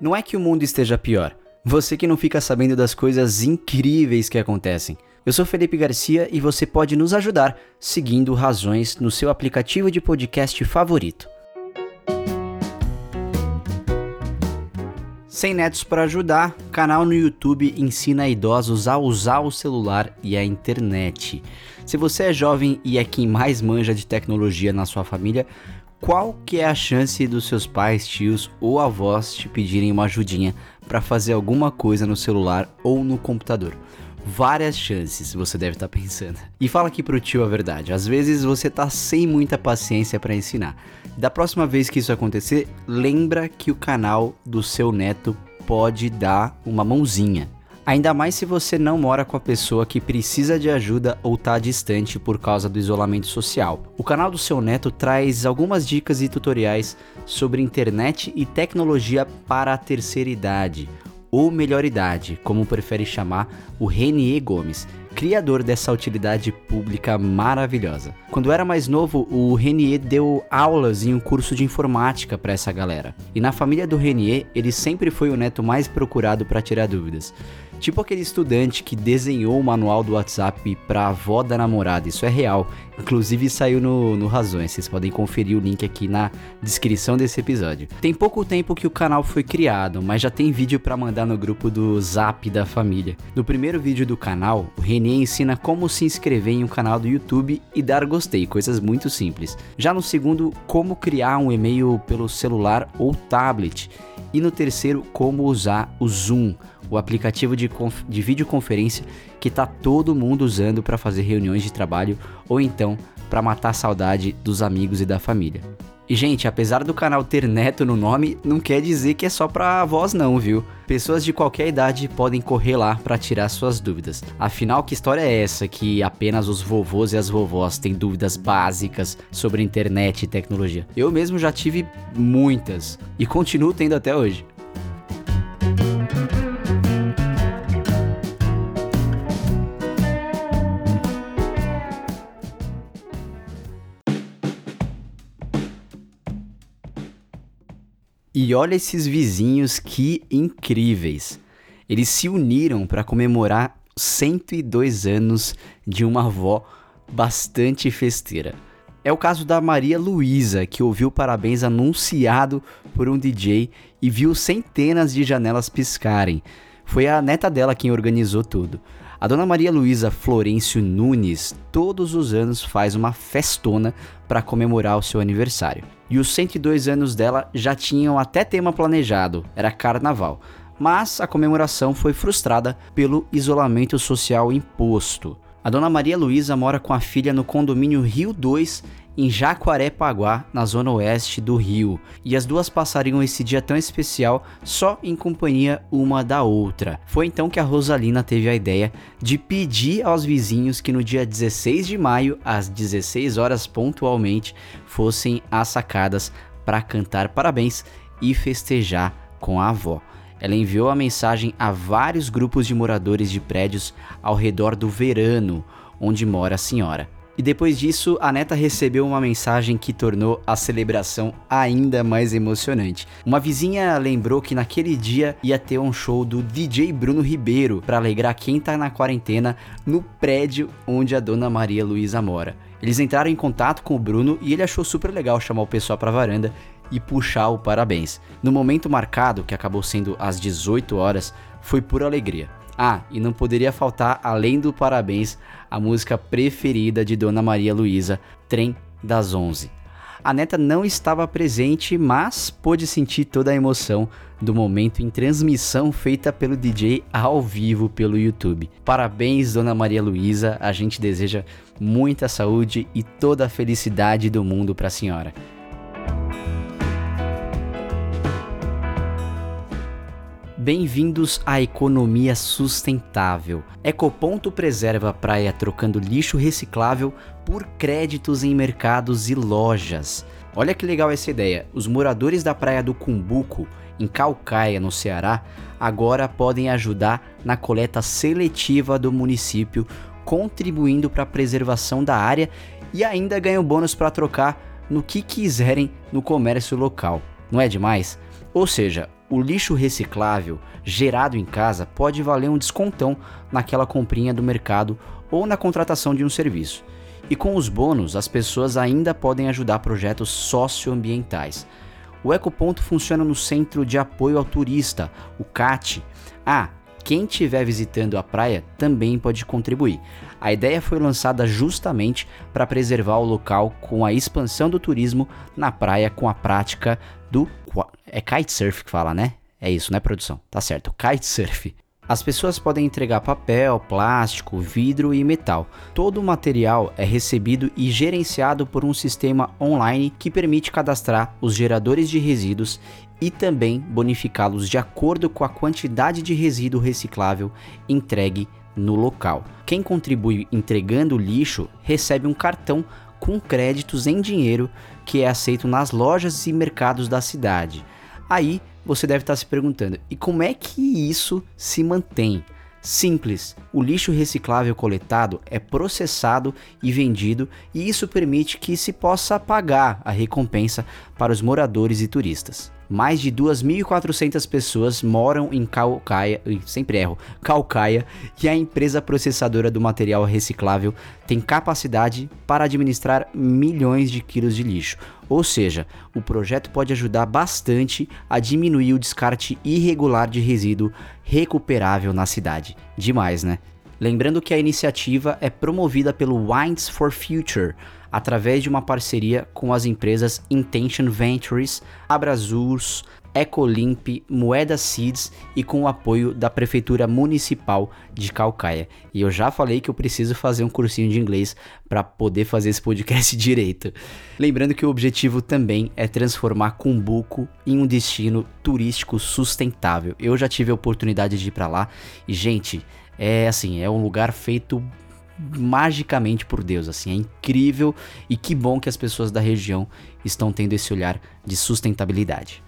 Não é que o mundo esteja pior, você que não fica sabendo das coisas incríveis que acontecem. Eu sou Felipe Garcia e você pode nos ajudar seguindo Razões no seu aplicativo de podcast favorito. Sem netos para ajudar, canal no YouTube ensina idosos a usar o celular e a internet. Se você é jovem e é quem mais manja de tecnologia na sua família, qual que é a chance dos seus pais, tios ou avós te pedirem uma ajudinha para fazer alguma coisa no celular ou no computador? Várias chances, você deve estar tá pensando. E fala aqui pro tio a verdade, às vezes você tá sem muita paciência para ensinar. Da próxima vez que isso acontecer, lembra que o canal do seu neto pode dar uma mãozinha. Ainda mais se você não mora com a pessoa que precisa de ajuda ou está distante por causa do isolamento social. O canal do seu neto traz algumas dicas e tutoriais sobre internet e tecnologia para a terceira idade, ou melhor idade, como prefere chamar o Renier Gomes, criador dessa utilidade pública maravilhosa. Quando era mais novo, o Renier deu aulas em um curso de informática para essa galera. E na família do Renier, ele sempre foi o neto mais procurado para tirar dúvidas. Tipo aquele estudante que desenhou o manual do WhatsApp pra avó da namorada, isso é real. Inclusive saiu no, no Razões, vocês podem conferir o link aqui na descrição desse episódio. Tem pouco tempo que o canal foi criado, mas já tem vídeo para mandar no grupo do Zap da família. No primeiro vídeo do canal, o Renê ensina como se inscrever em um canal do YouTube e dar gostei, coisas muito simples. Já no segundo, como criar um e-mail pelo celular ou tablet. E no terceiro, como usar o Zoom o aplicativo de, de videoconferência que está todo mundo usando para fazer reuniões de trabalho ou então para matar a saudade dos amigos e da família. E gente, apesar do canal ter neto no nome, não quer dizer que é só para avós não, viu? Pessoas de qualquer idade podem correr lá para tirar suas dúvidas. Afinal, que história é essa que apenas os vovôs e as vovós têm dúvidas básicas sobre internet e tecnologia? Eu mesmo já tive muitas e continuo tendo até hoje. E olha esses vizinhos que incríveis. Eles se uniram para comemorar 102 anos de uma avó bastante festeira. É o caso da Maria Luísa, que ouviu parabéns anunciado por um DJ e viu centenas de janelas piscarem. Foi a neta dela quem organizou tudo. A dona Maria Luísa Florencio Nunes todos os anos faz uma festona para comemorar o seu aniversário. E os 102 anos dela já tinham até tema planejado, era carnaval. Mas a comemoração foi frustrada pelo isolamento social imposto. A dona Maria Luísa mora com a filha no condomínio Rio 2 em Jacuarepaguá, na zona oeste do Rio, e as duas passariam esse dia tão especial só em companhia uma da outra. Foi então que a Rosalina teve a ideia de pedir aos vizinhos que no dia 16 de maio, às 16 horas pontualmente, fossem às sacadas para cantar parabéns e festejar com a avó. Ela enviou a mensagem a vários grupos de moradores de prédios ao redor do Verano, onde mora a senhora. E depois disso, a neta recebeu uma mensagem que tornou a celebração ainda mais emocionante. Uma vizinha lembrou que naquele dia ia ter um show do DJ Bruno Ribeiro para alegrar quem tá na quarentena no prédio onde a dona Maria Luísa mora. Eles entraram em contato com o Bruno e ele achou super legal chamar o pessoal para varanda e puxar o parabéns. No momento marcado, que acabou sendo às 18 horas, foi por alegria. Ah, e não poderia faltar, além do parabéns, a música preferida de Dona Maria Luísa, Trem das Onze. A neta não estava presente, mas pôde sentir toda a emoção do momento em transmissão feita pelo DJ ao vivo pelo YouTube. Parabéns, Dona Maria Luísa, a gente deseja muita saúde e toda a felicidade do mundo para a senhora. Bem-vindos à economia sustentável. Ecoponto preserva a praia trocando lixo reciclável por créditos em mercados e lojas. Olha que legal essa ideia. Os moradores da praia do Cumbuco, em Calcaia, no Ceará, agora podem ajudar na coleta seletiva do município, contribuindo para a preservação da área e ainda ganham bônus para trocar no que quiserem no comércio local. Não é demais? Ou seja, O lixo reciclável gerado em casa pode valer um descontão naquela comprinha do mercado ou na contratação de um serviço. E com os bônus, as pessoas ainda podem ajudar projetos socioambientais. O Ecoponto funciona no Centro de Apoio ao Turista, o CAT. Ah, quem estiver visitando a praia também pode contribuir. A ideia foi lançada justamente para preservar o local com a expansão do turismo na praia com a prática do é kitesurf que fala, né? É isso, né, produção? Tá certo, kitesurf. As pessoas podem entregar papel, plástico, vidro e metal. Todo o material é recebido e gerenciado por um sistema online que permite cadastrar os geradores de resíduos e também bonificá-los de acordo com a quantidade de resíduo reciclável entregue no local. Quem contribui entregando lixo recebe um cartão com créditos em dinheiro que é aceito nas lojas e mercados da cidade. Aí você deve estar se perguntando: e como é que isso se mantém? Simples, o lixo reciclável coletado é processado e vendido, e isso permite que se possa pagar a recompensa para os moradores e turistas. Mais de 2.400 pessoas moram em Calcaia, sempre erro, Calcaia, e a empresa processadora do material reciclável tem capacidade para administrar milhões de quilos de lixo. Ou seja, o projeto pode ajudar bastante a diminuir o descarte irregular de resíduo recuperável na cidade. Demais, né? Lembrando que a iniciativa é promovida pelo Wines for Future, através de uma parceria com as empresas Intention Ventures, Abrazurs, Ecolimp, Moeda Seeds e com o apoio da Prefeitura Municipal de Calcaia. E eu já falei que eu preciso fazer um cursinho de inglês para poder fazer esse podcast direito. Lembrando que o objetivo também é transformar Cumbuco em um destino turístico sustentável. Eu já tive a oportunidade de ir para lá e, gente, é assim, é um lugar feito magicamente por Deus, assim, é incrível e que bom que as pessoas da região estão tendo esse olhar de sustentabilidade.